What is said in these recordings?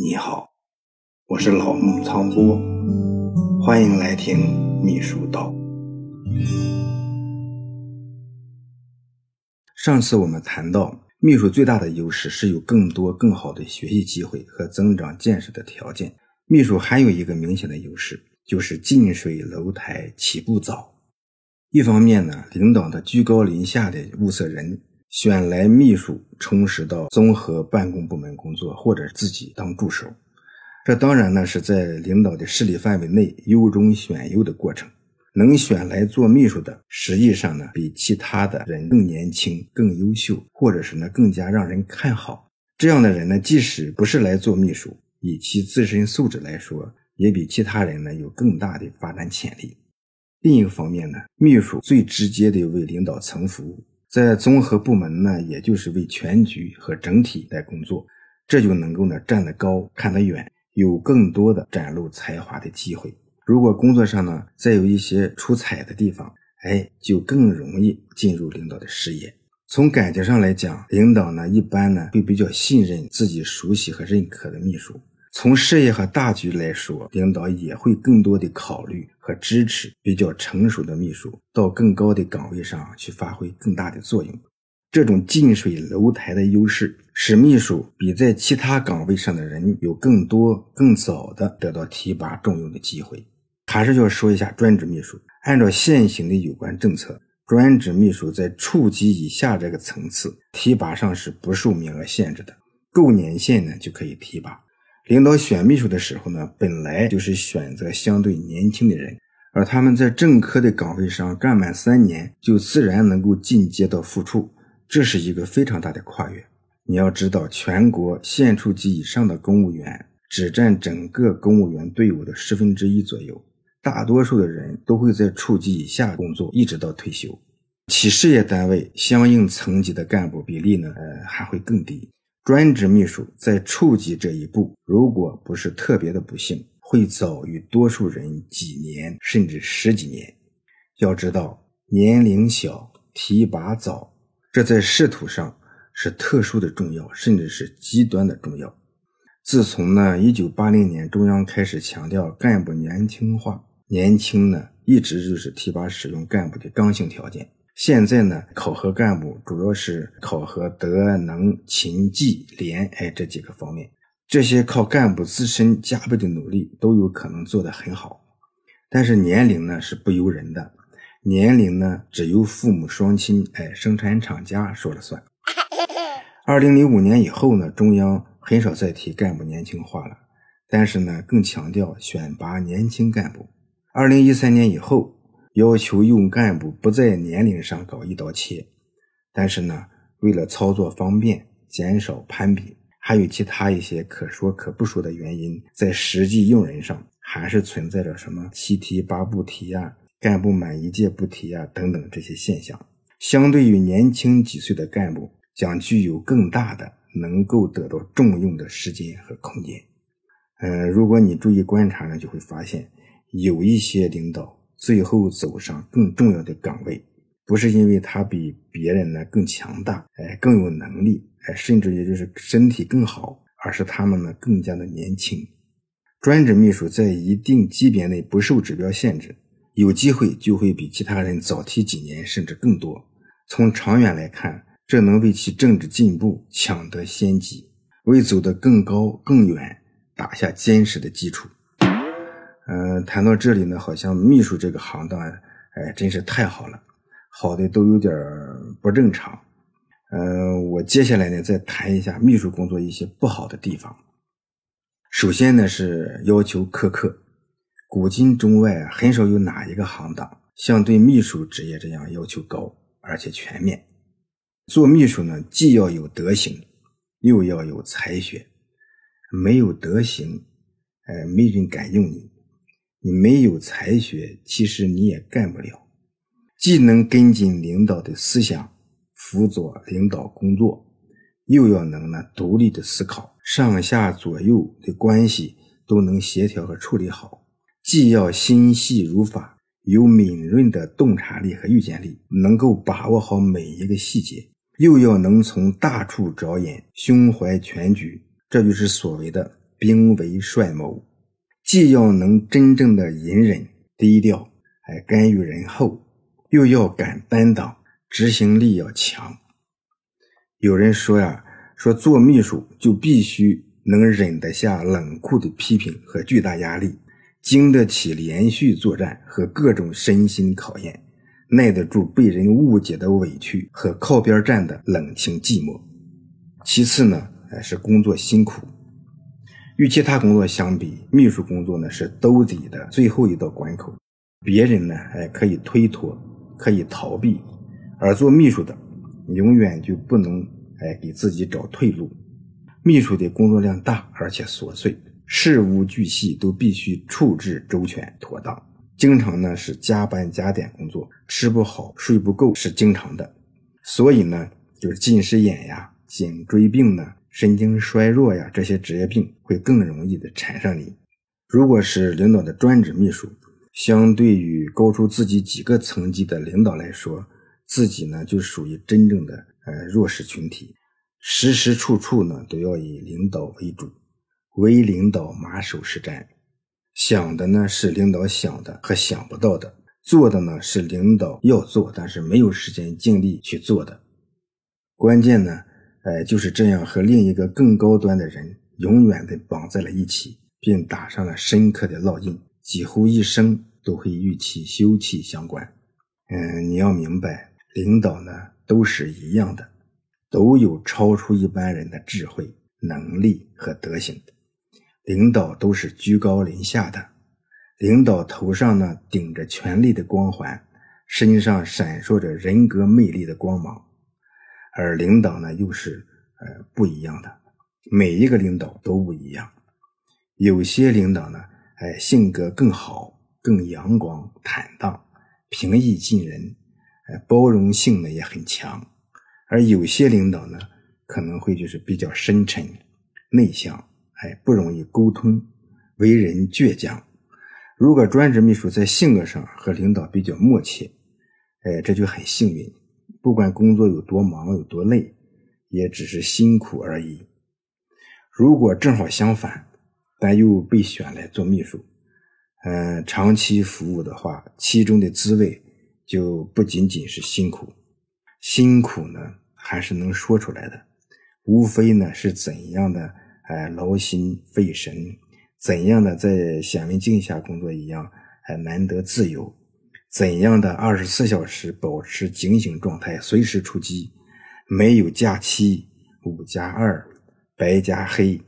你好，我是老木苍波，欢迎来听秘书道。上次我们谈到，秘书最大的优势是有更多更好的学习机会和增长见识的条件。秘书还有一个明显的优势，就是近水楼台起步早。一方面呢，领导的居高临下的物色人。选来秘书充实到综合办公部门工作，或者自己当助手，这当然呢是在领导的势力范围内优中选优的过程。能选来做秘书的，实际上呢比其他的人更年轻、更优秀，或者是呢更加让人看好。这样的人呢，即使不是来做秘书，以其自身素质来说，也比其他人呢有更大的发展潜力。另一个方面呢，秘书最直接的为领导层服务。在综合部门呢，也就是为全局和整体来工作，这就能够呢站得高看得远，有更多的展露才华的机会。如果工作上呢再有一些出彩的地方，哎，就更容易进入领导的视野。从感觉上来讲，领导呢一般呢会比较信任自己熟悉和认可的秘书。从事业和大局来说，领导也会更多的考虑和支持比较成熟的秘书到更高的岗位上去发挥更大的作用。这种近水楼台的优势，使秘书比在其他岗位上的人有更多、更早的得到提拔重用的机会。还是要说一下专职秘书，按照现行的有关政策，专职秘书在处级以下这个层次提拔上是不受名额限制的，够年限呢就可以提拔。领导选秘书的时候呢，本来就是选择相对年轻的人，而他们在正科的岗位上干满三年，就自然能够进阶到副处，这是一个非常大的跨越。你要知道，全国县处级以上的公务员只占整个公务员队伍的十分之一左右，大多数的人都会在处级以下工作，一直到退休。企事业单位相应层级的干部比例呢，呃，还会更低。专职秘书在处级这一步，如果不是特别的不幸，会早于多数人几年甚至十几年。要知道，年龄小、提拔早，这在仕途上是特殊的重要，甚至是极端的重要。自从呢，一九八零年中央开始强调干部年轻化，年轻呢一直就是提拔使用干部的刚性条件。现在呢，考核干部主要是考核德能勤绩廉，哎，这几个方面，这些靠干部自身加倍的努力都有可能做得很好。但是年龄呢是不由人的，年龄呢只由父母双亲，哎，生产厂家说了算。二零零五年以后呢，中央很少再提干部年轻化了，但是呢，更强调选拔年轻干部。二零一三年以后。要求用干部不在年龄上搞一刀切，但是呢，为了操作方便，减少攀比，还有其他一些可说可不说的原因，在实际用人上还是存在着什么七提八不提呀、干部满一届不提呀等等这些现象。相对于年轻几岁的干部，将具有更大的能够得到重用的时间和空间。嗯，如果你注意观察呢，就会发现有一些领导。最后走上更重要的岗位，不是因为他比别人呢更强大，哎，更有能力，哎，甚至也就是身体更好，而是他们呢更加的年轻。专职秘书在一定级别内不受指标限制，有机会就会比其他人早提几年，甚至更多。从长远来看，这能为其政治进步抢得先机，为走得更高更远打下坚实的基础。嗯，谈到这里呢，好像秘书这个行当，哎，真是太好了，好的都有点不正常。嗯，我接下来呢，再谈一下秘书工作一些不好的地方。首先呢，是要求苛刻，古今中外很少有哪一个行当像对秘书职业这样要求高而且全面。做秘书呢，既要有德行，又要有才学，没有德行，哎，没人敢用你。你没有才学，其实你也干不了。既能跟进领导的思想，辅佐领导工作，又要能呢独立的思考，上下左右的关系都能协调和处理好。既要心细如发，有敏锐的洞察力和预见力，能够把握好每一个细节，又要能从大处着眼，胸怀全局。这就是所谓的兵为帅谋，既要能真正的隐忍低调，哎，甘于人后，又要敢担当，执行力要强。有人说呀，说做秘书就必须能忍得下冷酷的批评和巨大压力，经得起连续作战和各种身心考验，耐得住被人误解的委屈和靠边站的冷清寂寞。其次呢，哎，是工作辛苦。与其他工作相比，秘书工作呢是兜底的最后一道关口，别人呢，哎，可以推脱，可以逃避，而做秘书的。永远就不能哎给自己找退路。秘书的工作量大，而且琐碎，事无巨细都必须处置周全妥当。经常呢是加班加点工作，吃不好睡不够是经常的。所以呢，就是近视眼呀、颈椎病呢、神经衰弱呀这些职业病会更容易的缠上你。如果是领导的专职秘书，相对于高出自己几个层级的领导来说，自己呢，就属于真正的呃弱势群体，时时处处呢都要以领导为主，为领导马首是瞻，想的呢是领导想的和想不到的，做的呢是领导要做但是没有时间精力去做的。关键呢，哎，就是这样和另一个更高端的人永远的绑在了一起，并打上了深刻的烙印，几乎一生都会与其休戚相关。嗯，你要明白。领导呢都是一样的，都有超出一般人的智慧、能力和德行。领导都是居高临下的，领导头上呢顶着权力的光环，身上闪烁着人格魅力的光芒。而领导呢又是呃不一样的，每一个领导都不一样。有些领导呢，哎性格更好，更阳光坦荡，平易近人。哎包容性呢也很强，而有些领导呢可能会就是比较深沉、内向，哎，不容易沟通，为人倔强。如果专职秘书在性格上和领导比较默契，哎，这就很幸运。不管工作有多忙、有多累，也只是辛苦而已。如果正好相反，但又被选来做秘书，嗯，长期服务的话，其中的滋味。就不仅仅是辛苦，辛苦呢还是能说出来的，无非呢是怎样的哎劳心费神，怎样的在显微镜下工作一样还难得自由，怎样的二十四小时保持警醒状态，随时出击，没有假期，五加二，白加黑，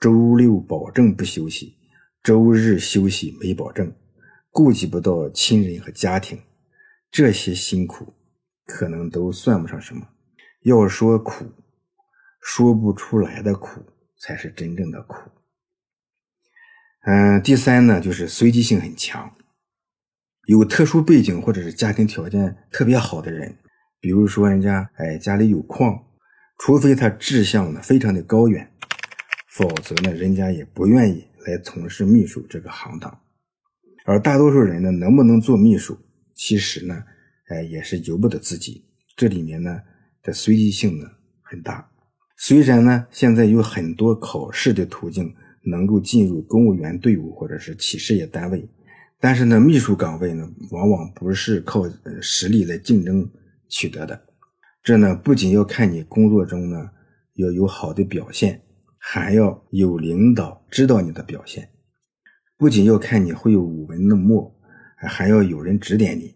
周六保证不休息，周日休息没保证，顾及不到亲人和家庭。这些辛苦可能都算不上什么，要说苦，说不出来的苦才是真正的苦。嗯，第三呢，就是随机性很强，有特殊背景或者是家庭条件特别好的人，比如说人家哎家里有矿，除非他志向呢非常的高远，否则呢人家也不愿意来从事秘书这个行当。而大多数人呢，能不能做秘书？其实呢，哎，也是由不得自己。这里面呢的随机性呢很大。虽然呢现在有很多考试的途径能够进入公务员队伍或者是企事业单位，但是呢秘书岗位呢往往不是靠实力来竞争取得的。这呢不仅要看你工作中呢要有好的表现，还要有领导知道你的表现。不仅要看你会有舞文弄墨。还要有人指点你，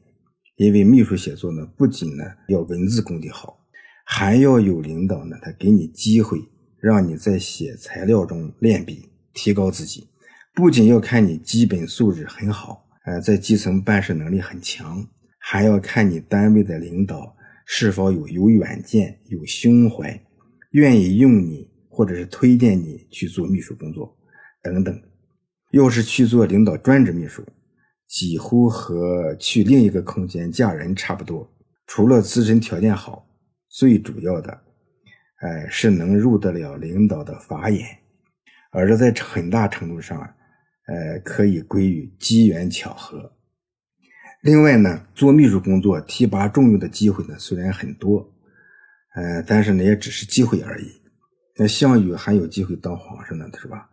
因为秘书写作呢，不仅呢要文字功底好，还要有领导呢，他给你机会，让你在写材料中练笔，提高自己。不仅要看你基本素质很好，呃，在基层办事能力很强，还要看你单位的领导是否有有远见、有胸怀，愿意用你或者是推荐你去做秘书工作等等。要是去做领导专职秘书。几乎和去另一个空间嫁人差不多，除了自身条件好，最主要的，哎，是能入得了领导的法眼，而这在很大程度上，啊呃，可以归于机缘巧合。另外呢，做秘书工作提拔重用的机会呢，虽然很多，呃，但是呢，也只是机会而已。那项羽还有机会当皇上呢，是吧？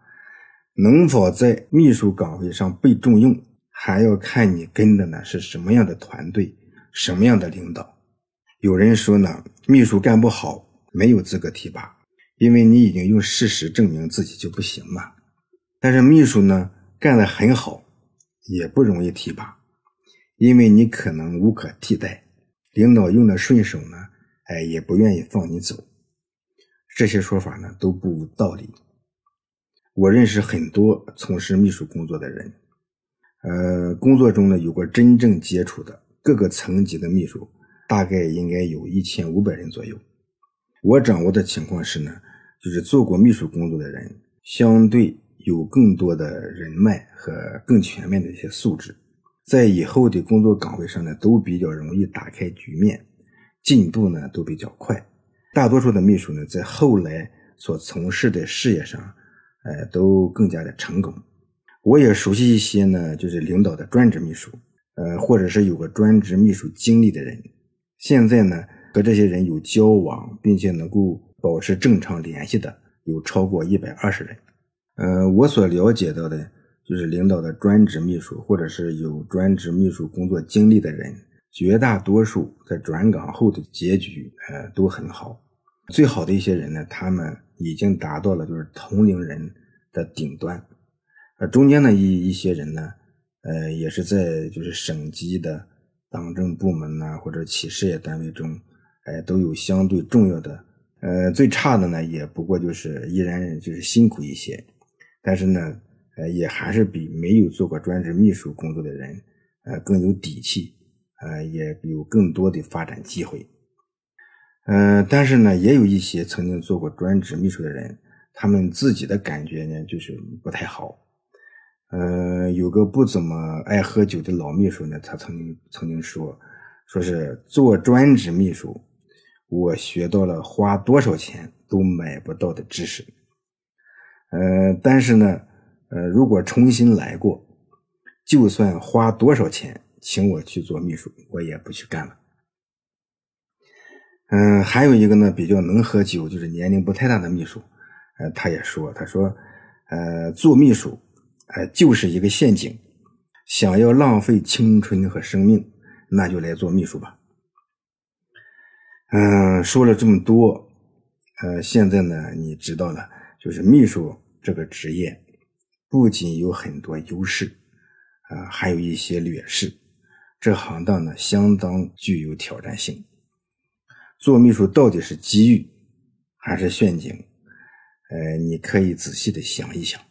能否在秘书岗位上被重用，还要看你跟的呢是什么样的团队，什么样的领导。有人说呢，秘书干不好，没有资格提拔，因为你已经用事实证明自己就不行嘛。但是秘书呢，干得很好，也不容易提拔，因为你可能无可替代，领导用的顺手呢，哎，也不愿意放你走。这些说法呢，都不无道理。我认识很多从事秘书工作的人，呃，工作中呢有过真正接触的各个层级的秘书，大概应该有一千五百人左右。我掌握的情况是呢，就是做过秘书工作的人，相对有更多的人脉和更全面的一些素质，在以后的工作岗位上呢，都比较容易打开局面，进步呢都比较快。大多数的秘书呢，在后来所从事的事业上。呃，都更加的成功。我也熟悉一些呢，就是领导的专职秘书，呃，或者是有个专职秘书经历的人。现在呢，和这些人有交往，并且能够保持正常联系的，有超过一百二十人。呃，我所了解到的，就是领导的专职秘书，或者是有专职秘书工作经历的人，绝大多数在转岗后的结局，呃，都很好。最好的一些人呢，他们已经达到了就是同龄人的顶端，呃，中间的一一些人呢，呃，也是在就是省级的党政部门呐，或者企事业单位中，哎，都有相对重要的，呃，最差的呢，也不过就是依然就是辛苦一些，但是呢，呃，也还是比没有做过专职秘书工作的人，呃，更有底气，呃，也有更多的发展机会。嗯，但是呢，也有一些曾经做过专职秘书的人，他们自己的感觉呢，就是不太好。嗯，有个不怎么爱喝酒的老秘书呢，他曾经曾经说，说是做专职秘书，我学到了花多少钱都买不到的知识。呃，但是呢，呃，如果重新来过，就算花多少钱请我去做秘书，我也不去干了。嗯，还有一个呢，比较能喝酒，就是年龄不太大的秘书，呃，他也说，他说，呃，做秘书，呃，就是一个陷阱，想要浪费青春和生命，那就来做秘书吧。嗯，说了这么多，呃，现在呢，你知道了，就是秘书这个职业，不仅有很多优势，啊，还有一些劣势，这行当呢，相当具有挑战性。做秘书到底是机遇还是陷阱？呃，你可以仔细的想一想。